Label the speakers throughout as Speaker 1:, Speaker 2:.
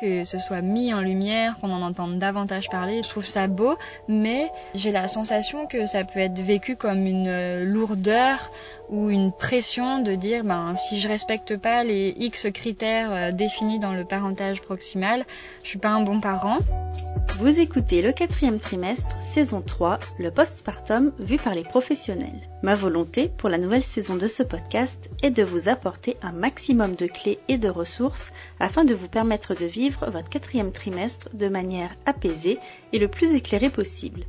Speaker 1: que ce soit mis en lumière, qu'on en entende davantage parler. Je trouve ça beau, mais j'ai la sensation que ça peut être vécu comme une lourdeur ou une pression de dire ben si je respecte pas les X critères euh, définis dans le parentage proximal, je suis pas un bon parent.
Speaker 2: Vous écoutez le quatrième trimestre, saison 3, le postpartum vu par les professionnels. Ma volonté pour la nouvelle saison de ce podcast est de vous apporter un maximum de clés et de ressources afin de vous permettre de vivre votre quatrième trimestre de manière apaisée et le plus éclairée possible.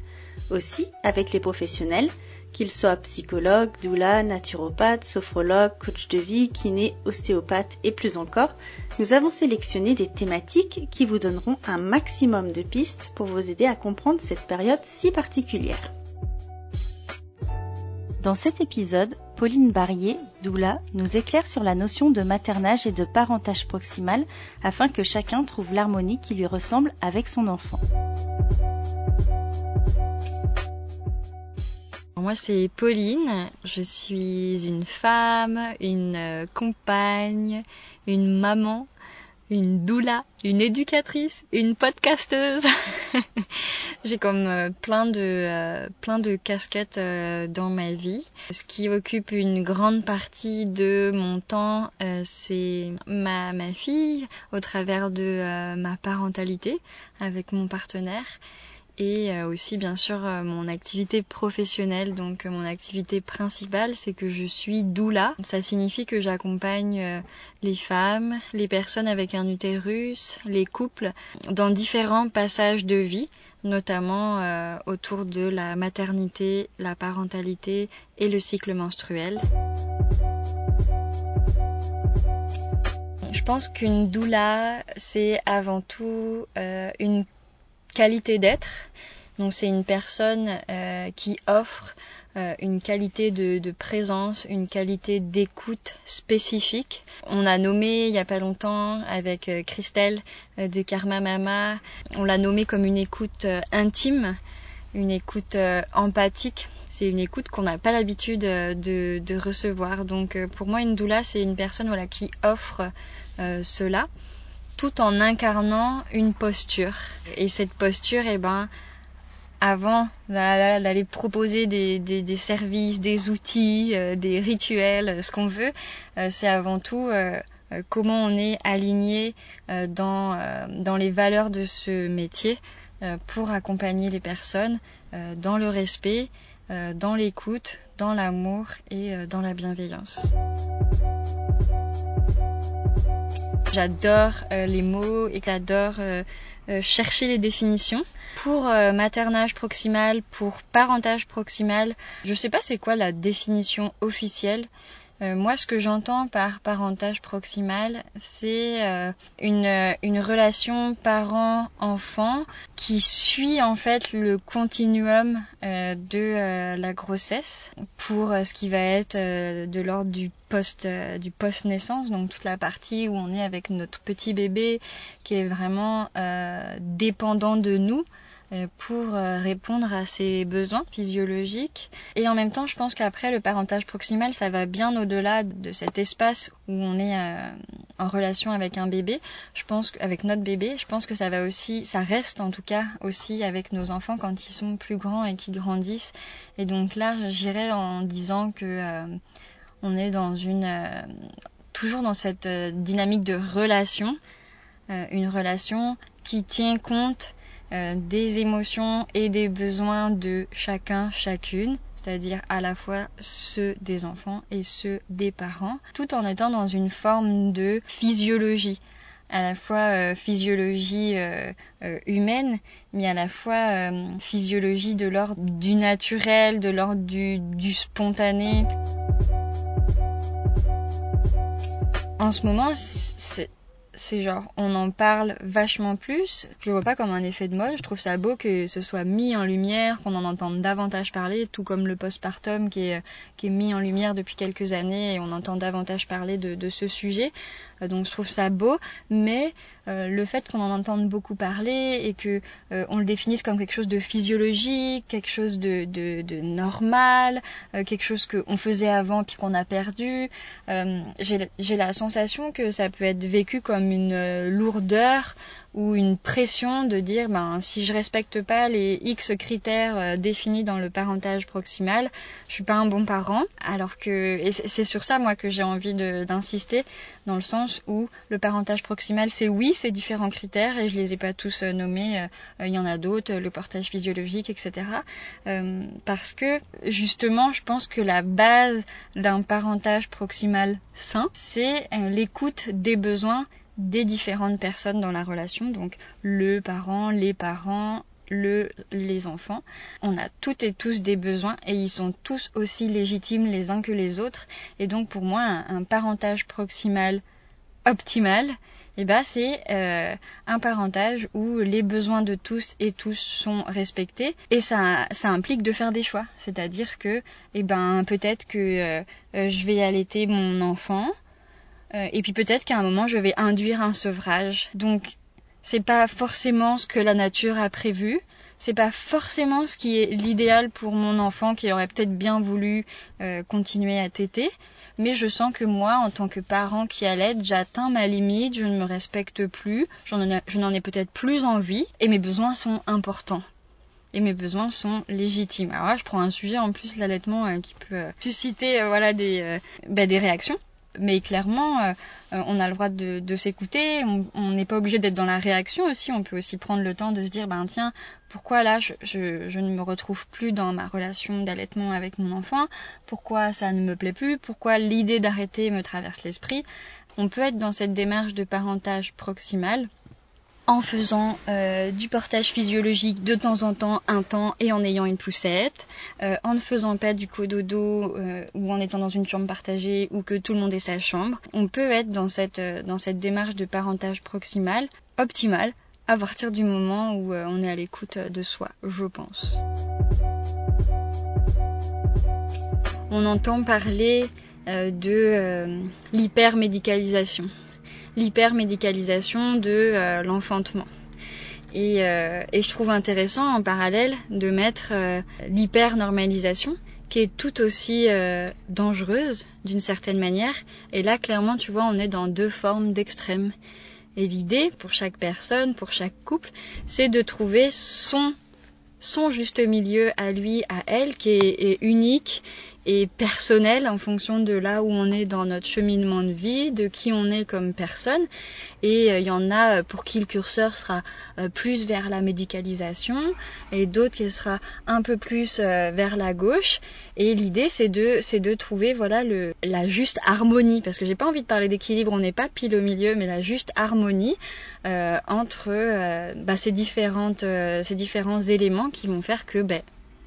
Speaker 2: Aussi, avec les professionnels, qu'ils soient psychologues, doula, naturopathes, sophrologues, coach de vie, kiné, ostéopathe et plus encore, nous avons sélectionné des thématiques qui vous donneront un maximum de pistes pour vous aider à comprendre cette période si particulière. Dans cet épisode, Pauline Barrier, doula, nous éclaire sur la notion de maternage et de parentage proximal afin que chacun trouve l'harmonie qui lui ressemble avec son enfant.
Speaker 1: Moi, c'est Pauline. Je suis une femme, une euh, compagne, une maman, une doula, une éducatrice, une podcasteuse. J'ai comme euh, plein de euh, plein de casquettes dans ma vie. Ce qui occupe une grande partie de mon temps, c'est ma ma fille au travers de ma parentalité avec mon partenaire et euh, aussi bien sûr euh, mon activité professionnelle. Donc euh, mon activité principale c'est que je suis doula. Ça signifie que j'accompagne les femmes, les personnes avec un utérus, les couples dans différents passages de vie notamment autour de la maternité, la parentalité et le cycle menstruel. Je pense qu'une doula, c'est avant tout une qualité d'être. Donc c'est une personne euh, qui offre euh, une qualité de, présence, une qualité d'écoute spécifique. On a nommé il n'y a pas longtemps avec euh, Christelle de Karma Mama, on l'a nommé comme une écoute intime, une écoute empathique. C'est une écoute qu'on n'a pas l'habitude de, de, recevoir. Donc pour moi une doula c'est une personne voilà, qui offre cela tout en incarnant une posture. Et cette posture, eh ben, avant d'aller proposer des, services, des outils, euh, des rituels, ce qu'on veut, euh, c'est avant tout euh, comment on est aligné dans, dans les valeurs de ce métier pour accompagner les personnes dans le respect, dans l'écoute, dans l'amour et dans la bienveillance. J'adore euh, les mots et j'adore euh, euh, chercher les définitions. Pour maternage proximal, pour parentage proximal, je sais pas c'est quoi la définition officielle. Euh, moi, ce que j'entends par parentage proximal, c'est euh, une, relation parent-enfant qui suit en fait le continuum euh, de la grossesse pour ce qui va être de l'ordre du post du post naissance, donc toute la partie où on est avec notre petit bébé qui est vraiment dépendant de nous. Euh, pour euh, répondre à ses besoins physiologiques. Et en même temps, je pense qu'après, le parentage proximal, ça va bien au-delà de cet espace où on est euh, en relation avec un bébé. Je pense qu'avec notre bébé, je pense que ça va aussi, ça reste en tout cas aussi avec nos enfants quand ils sont plus grands et qui grandissent. Et donc là, j'irais en disant que on est dans une, toujours dans cette dynamique de relation, une relation qui tient compte euh, des émotions et des besoins de chacun, chacune, c'est-à-dire à la fois ceux des enfants et ceux des parents, tout en étant dans une forme de physiologie à la fois euh, physiologie euh, humaine, mais à la fois physiologie de l'ordre du naturel, de l'ordre du, du, spontané. En ce moment, c'est genre on en parle vachement plus. Je vois pas comme un effet de mode. Je trouve ça beau que ce soit mis en lumière, qu'on en entende davantage parler, tout comme le postpartum qui est, qui est mis en lumière depuis quelques années et on entend davantage parler de, ce sujet. Euh, donc je trouve ça beau, mais euh, le fait qu'on en entende beaucoup parler et que euh, on le définisse comme quelque chose de physiologique, quelque chose de, de, de normal, quelque chose qu'on faisait avant puis qu'on a perdu, j'ai la sensation que ça peut être vécu comme une lourdeur ou une pression de dire ben si je respecte pas les X critères euh, définis dans le parentage proximal, je suis pas un bon parent. Alors que et c'est sur ça moi que j'ai envie d'insister dans le sens où le parentage proximal c'est oui ces différents critères et je les ai pas tous euh, nommés. Euh, il y en a d'autres, le portage physiologique, etc. parce que justement je pense que la base d'un parentage proximal sain c'est l'écoute des besoins des différentes personnes dans la relation, donc le parent, les parents, le, les enfants. On a toutes et tous des besoins et ils sont tous aussi légitimes les uns que les autres. Et donc pour moi, un, parentage proximal optimal, eh ben, c'est euh, un parentage où les besoins de tous et tous sont respectés et ça, ça implique de faire des choix. C'est-à-dire que eh ben, peut-être que euh, euh, je vais allaiter mon enfant, et puis peut-être qu'à un moment, je vais induire un sevrage. Donc, c'est pas forcément ce que la nature a prévu. C'est pas forcément ce qui est l'idéal pour mon enfant qui aurait peut-être bien voulu euh, continuer à téter. Mais je sens que moi, en tant que parent qui allait, j'atteins ma limite, je ne me respecte plus, je n'en ai peut-être plus envie, et mes besoins sont importants et mes besoins sont légitimes. Alors là, je prends un sujet en plus l'allaitement euh, qui peut susciter voilà des bah, des réactions mais clairement, euh, euh, on a le droit de, s'écouter. On n'est pas obligé d'être dans la réaction aussi. On peut aussi prendre le temps de se dire, ben tiens, pourquoi là je, je, ne me retrouve plus dans ma relation d'allaitement avec mon enfant? Pourquoi ça ne me plaît plus? Pourquoi l'idée d'arrêter me traverse l'esprit? On peut être dans cette démarche de parentage proximal en faisant euh, du portage physiologique de temps en temps, un temps, et en ayant une poussette, euh, en ne faisant pas du cododo euh, ou en étant dans une chambre partagée ou que tout le monde ait sa chambre. On peut être dans cette, dans cette démarche de parentage proximal, optimale, à partir du moment où on est à l'écoute de soi, je pense. On entend parler de l'hypermédicalisation l'hypermédicalisation de euh, l'enfantement. Euh, et, je trouve intéressant en parallèle de mettre euh, l'hypernormalisation qui est tout aussi dangereuse d'une certaine manière. Et là, clairement, tu vois, on est dans deux formes d'extrêmes. Et l'idée, pour chaque personne, pour chaque couple, c'est de trouver son, son juste milieu à lui, à elle, qui est unique et personnel en fonction de là où on est dans notre cheminement de vie, de qui on est comme personne. Et il euh, y en a euh, pour qui le curseur sera euh, plus vers la médicalisation et d'autres qui sera un peu plus vers la gauche. Et l'idée c'est de trouver voilà la juste harmonie parce que j'ai pas envie de parler d'équilibre, on n'est pas pile au milieu, mais la juste harmonie entre bah, ces différentes ces différents éléments qui vont faire que ben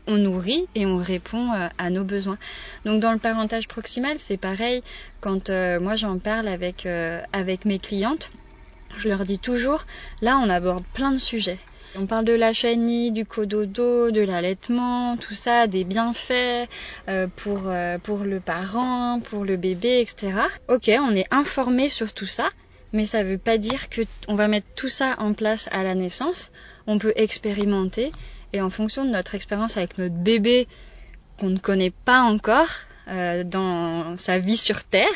Speaker 1: on nourrit et on répond euh, à nos besoins. Donc dans le parentage proximal, c'est pareil. Quand euh, moi j'en parle avec euh, avec mes clientes, je leur dis toujours, là on aborde plein de sujets. On parle de la chenille, du cododo, de l'allaitement, tout ça, des bienfaits pour, pour le parent, pour le bébé, etc. Ok, on est informé sur tout ça, mais ça ne veut pas dire que on va mettre tout ça en place à la naissance. On peut expérimenter et en fonction de notre expérience avec notre bébé qu'on ne connaît pas encore euh, dans sa vie sur Terre,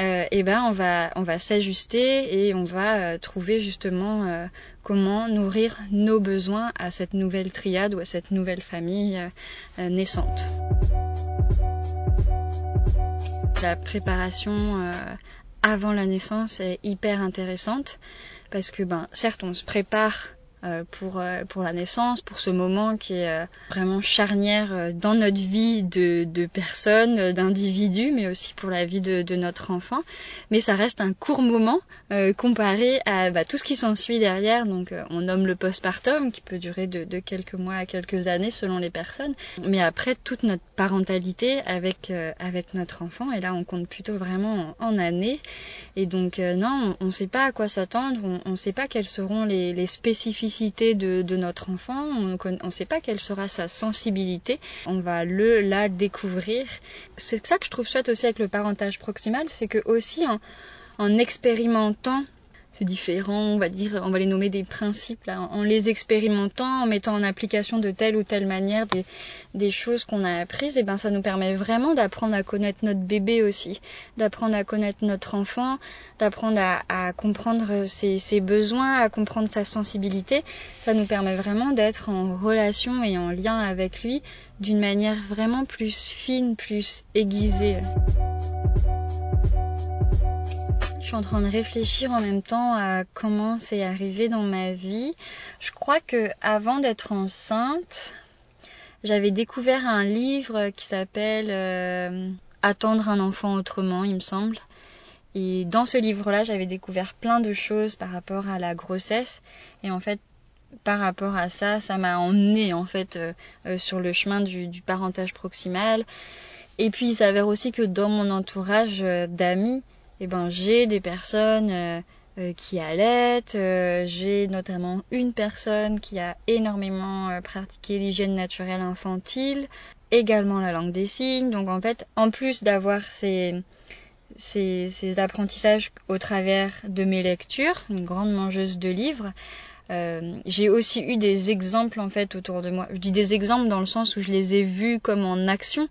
Speaker 1: euh, eh ben on va on va s'ajuster et on va euh, trouver justement euh, comment nourrir nos besoins à cette nouvelle triade ou à cette nouvelle famille naissante. La préparation avant la naissance est hyper intéressante parce que ben certes on se prépare pour, euh, pour la naissance, pour ce moment qui est euh, vraiment charnière dans notre vie de, de personnes, d'individus, mais aussi pour la vie de, de, notre enfant. Mais ça reste un court moment comparé à bah, tout ce qui s'ensuit derrière. Donc on nomme le postpartum qui peut durer de, quelques mois à quelques années selon les personnes. Mais après toute notre parentalité avec, avec notre enfant, et là on compte plutôt vraiment en, années. Et donc non, on ne sait pas à quoi s'attendre, on ne sait pas quelles seront les spécificités de, notre enfant, on ne sait pas quelle sera sa sensibilité, on va le la découvrir. C'est ça que je trouve chouette aussi avec le parentage proximal, c'est que aussi en expérimentant différents, on va dire, on va les nommer des principes, en les expérimentant, en mettant en application de telle ou telle manière des, choses qu'on a apprises, et eh ben ça nous permet vraiment d'apprendre à connaître notre bébé aussi, d'apprendre à connaître notre enfant, d'apprendre à, comprendre ses, besoins, à comprendre sa sensibilité. Ça nous permet vraiment d'être en relation et en lien avec lui d'une manière vraiment plus fine, plus aiguisée en train de réfléchir en même temps à comment c'est arrivé dans ma vie. Je crois que avant d'être enceinte, j'avais découvert un livre qui s'appelle euh, Attendre un enfant autrement, il me semble. Et dans ce livre-là, j'avais découvert plein de choses par rapport à la grossesse. Et en fait, par rapport à ça, ça m'a emmené en fait euh, euh, sur le chemin du, du, parentage proximal. Et puis il s'avère aussi que dans mon entourage d'amis, eh ben, j'ai des personnes euh, euh, qui allaitent. Euh, j'ai notamment une personne qui a énormément pratiqué l'hygiène naturelle infantile, également la langue des signes. Donc en fait, en plus d'avoir ces, ces, apprentissages au travers de mes lectures, une grande mangeuse de livres, j'ai aussi eu des exemples en fait autour de moi. Je dis des exemples dans le sens où je les ai vus comme en action.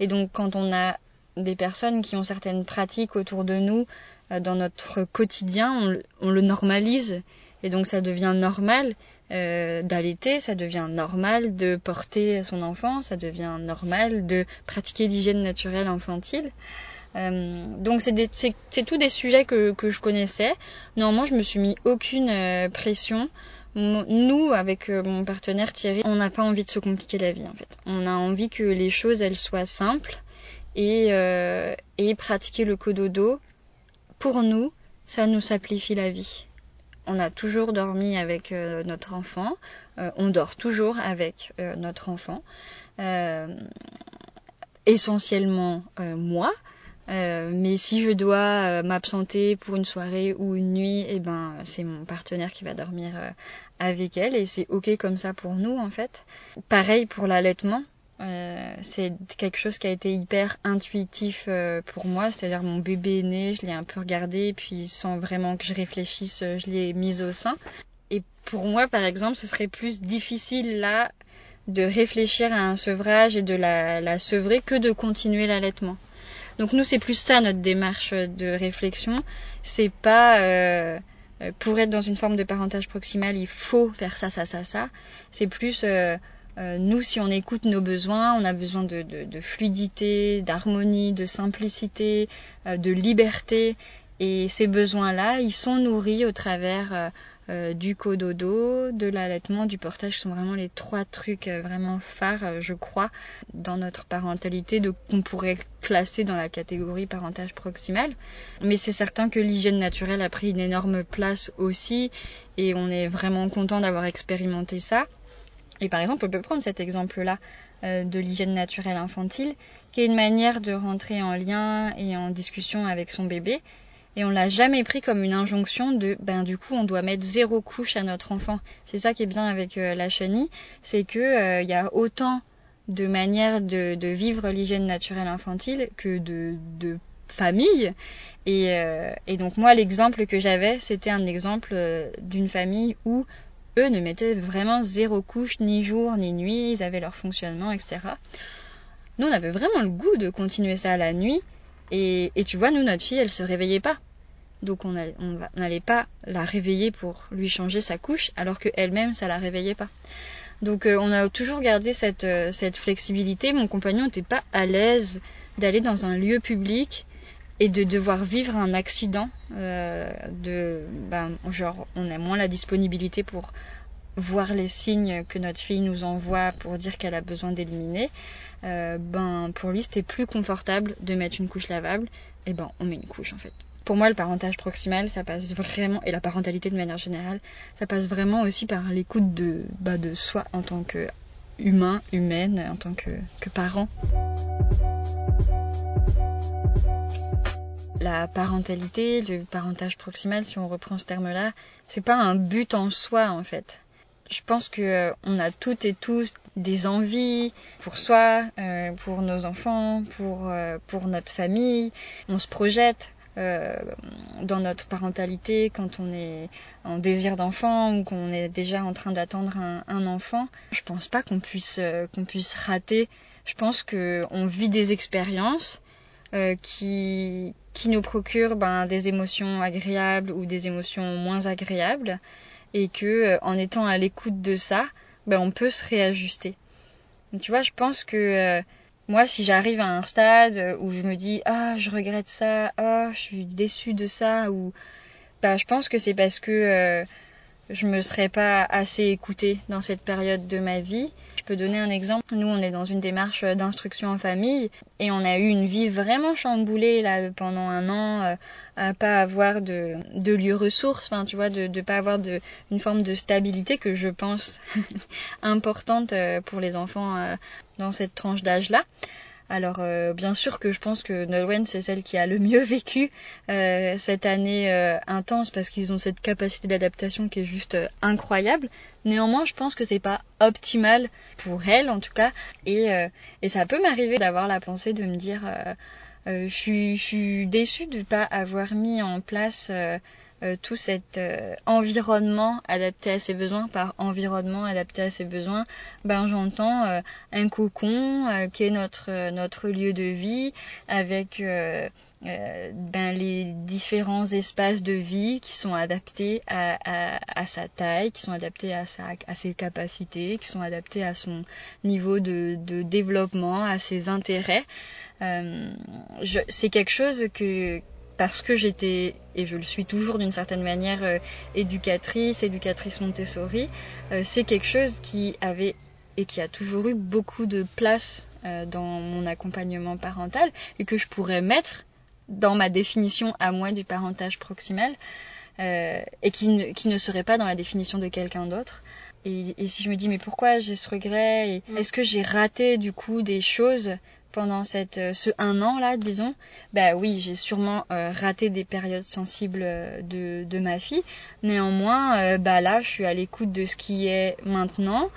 Speaker 1: Et donc quand on a des personnes qui ont certaines pratiques autour de nous euh, dans notre quotidien, on le, normalise et donc ça devient normal euh, d'allaiter, ça devient normal de porter son enfant, ça devient normal de pratiquer l'hygiène naturelle infantile. Euh, donc c'est tous des sujets que, je connaissais. Néanmoins, je me suis mis aucune pression. Nous, avec mon partenaire Thierry, on n'a pas envie de se compliquer la vie en fait. On a envie que les choses elles soient simples et, euh, et pratiquer le cododo, pour nous, ça nous simplifie la vie. On a toujours dormi avec euh, notre enfant, euh, on dort toujours avec notre enfant, essentiellement moi. mais si je dois m'absenter pour une soirée ou une nuit, eh ben c'est mon partenaire qui va dormir avec elle et c'est ok comme ça pour nous en fait. Pareil pour l'allaitement. Euh, c'est quelque chose qui a été hyper intuitif euh, pour moi, c'est-à-dire mon bébé est né, je l'ai un peu regardé, puis sans vraiment que je réfléchisse, je l'ai mise au sein. Et pour moi, par exemple, ce serait plus difficile là de réfléchir à un sevrage et de la, sevrer que de continuer l'allaitement. Donc nous, c'est plus ça notre démarche de réflexion. C'est pas euh, pour être dans une forme de parentage proximal, il faut faire ça, ça, ça, ça. C'est plus euh, euh, nous, si on écoute nos besoins, on a besoin de, fluidité, d'harmonie, de simplicité, euh, de liberté. Et ces besoins-là, ils sont nourris au travers euh, du cododo, de l'allaitement, du portage, Ce sont vraiment les trois trucs vraiment phares, je crois, dans notre parentalité, qu'on pourrait classer dans la catégorie parentage proximal. Mais c'est certain que l'hygiène naturelle a pris une énorme place aussi, et on est vraiment content d'avoir expérimenté ça. Et par exemple, on peut prendre cet exemple-là euh, de l'hygiène naturelle infantile, qui est une manière de rentrer en lien et en discussion avec son bébé. Et on l'a jamais pris comme une injonction de, ben du coup, on doit mettre zéro couche à notre enfant. C'est ça qui est bien avec euh, la chenille, c'est que il euh, y a autant de manières de, de vivre l'hygiène naturelle infantile que de, de famille. Et, et donc moi, l'exemple que j'avais, c'était un exemple d'une famille où eux ne mettaient vraiment zéro couche, ni jour, ni nuit, ils avaient leur fonctionnement, etc. Nous, on avait vraiment le goût de continuer ça à la nuit, et, tu vois, nous, notre fille, elle se réveillait pas. Donc on n'allait pas la réveiller pour lui changer sa couche, alors qu'elle-même, ça la réveillait pas. Donc euh, on a toujours gardé euh, cette flexibilité. Mon compagnon n'était pas à l'aise d'aller dans un lieu public et de devoir vivre un accident euh, de ben, genre on a moins la disponibilité pour voir les signes que notre fille nous envoie pour dire qu'elle a besoin d'éliminer, euh, ben pour lui c'était plus confortable de mettre une couche lavable, et ben on met une couche en fait. Pour moi, le parentage proximal, ça passe vraiment, et la parentalité de manière générale, ça passe vraiment aussi par l'écoute de, bah, de soi en tant que humain, humaine, en tant que, que parent. La parentalité, le parentage proximal, si on reprend ce terme-là, c'est pas un but en soi en fait je pense que euh, on a toutes et tous des envies pour soi, euh, pour nos enfants, pour euh, pour notre famille. On se projette dans notre parentalité quand on est en désir d'enfant ou qu'on est déjà en train d'attendre un, enfant. Je pense pas qu'on puisse qu'on puisse rater. Je pense que on vit des expériences qui qui nous procurent ben, des émotions agréables ou des émotions moins agréables et que euh, en étant à l'écoute de ça, ben, on peut se réajuster. tu vois, je pense que euh, moi, si j'arrive à un stade euh, où je me dis ah je regrette ça, ah je suis déçue de ça, ou bah je pense que c'est parce que je me serais pas assez écoutée dans cette période de ma vie. Je peux donner un exemple. Nous, on est dans une démarche d'instruction en famille et on a eu une vie vraiment chamboulée là pendant un an, euh, à pas avoir de, de lieu ressources, enfin tu vois, de ne pas avoir de, une forme de stabilité que je pense importante euh, pour les enfants euh, dans cette tranche d'âge là. Alors euh, bien sûr que je pense que Nolwenn c'est celle qui a le mieux vécu euh, cette année euh, intense parce qu'ils ont cette capacité d'adaptation qui est juste incroyable. Néanmoins je pense que c'est pas optimal pour elle en tout cas et, et ça peut m'arriver d'avoir la pensée de me dire je suis, déçue de pas avoir mis en place euh, tout cet euh, environnement adapté à ses besoins. Par environnement adapté à ses besoins, ben j'entends euh, un cocon qui est notre notre lieu de vie avec ben, les différents espaces de vie qui sont adaptés à, à, à, sa taille, qui sont adaptés à, sa, à ses capacités, qui sont adaptés à son niveau de, de développement, à ses intérêts. Euh, c'est quelque chose que, parce que j'étais, et je le suis toujours d'une certaine manière, euh, éducatrice, éducatrice Montessori, euh, c'est quelque chose qui avait et qui a toujours eu beaucoup de place euh, dans mon accompagnement parental et que je pourrais mettre dans ma définition à moi du parentage proximal et qui ne, qui ne serait pas dans la définition de quelqu'un d'autre. Et, et, si je me dis mais pourquoi j'ai ce regret? Et mm. est-ce que j'ai raté du coup des choses pendant cette, euh, ce un an là, disons, bah oui, j'ai sûrement euh, raté des périodes sensibles euh, de, de ma fille. Néanmoins, bah là, je suis à l'écoute de ce qui est maintenant.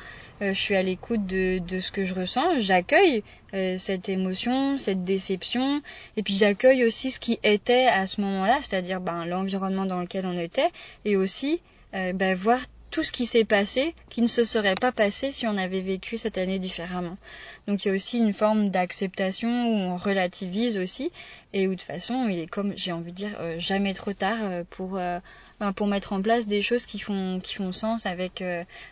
Speaker 1: je suis à l'écoute de, de ce que je ressens. J'accueille cette émotion, cette déception, et puis j'accueille aussi ce qui était à ce moment-là, c'est-à-dire ben, l'environnement dans lequel on était, et aussi bah, voir tout ce qui s'est passé qui ne se serait pas passé si on avait vécu cette année différemment. Donc il y a aussi une forme d'acceptation où on relativise aussi et où de toute façon il est comme j'ai envie de dire euh, jamais trop tard euh, pour euh, pour mettre en place des choses qui font qui font sens avec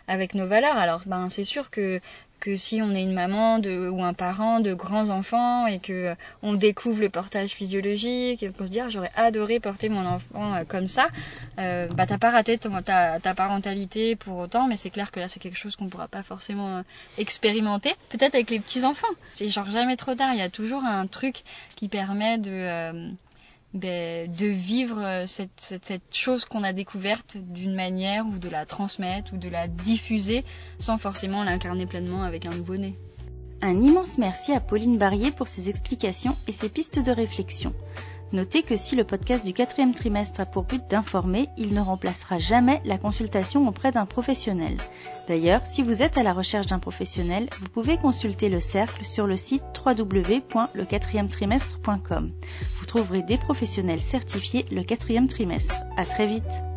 Speaker 1: avec nos valeurs. Alors ben c'est sûr que que si on est une maman de, ou un parent de grands enfants et que euh, on découvre le portage physiologique et qu'on se dit j'aurais adoré porter mon enfant euh, comme ça, euh, bah t'as pas raté ta, ta, parentalité pour autant, mais c'est clair que là c'est quelque chose qu'on pourra pas forcément expérimenter. Peut-être avec les petits enfants, c'est genre jamais trop tard. Il y a toujours un truc qui permet de ben, de vivre euh, cette, cette, cette chose qu'on a découverte d'une manière ou de la transmettre ou de la diffuser sans forcément l'incarner pleinement avec un nouveau-né.
Speaker 2: Un immense merci à Pauline Barrier pour ses explications et ses pistes de réflexion. Notez que si le podcast du quatrième trimestre a pour but d'informer, il ne remplacera jamais la consultation auprès d'un professionnel. D'ailleurs, si vous êtes à la recherche d'un professionnel, vous pouvez consulter le cercle sur le site www.lequatrièmetrimestre.com. Vous trouverez des professionnels certifiés le quatrième trimestre. À très vite!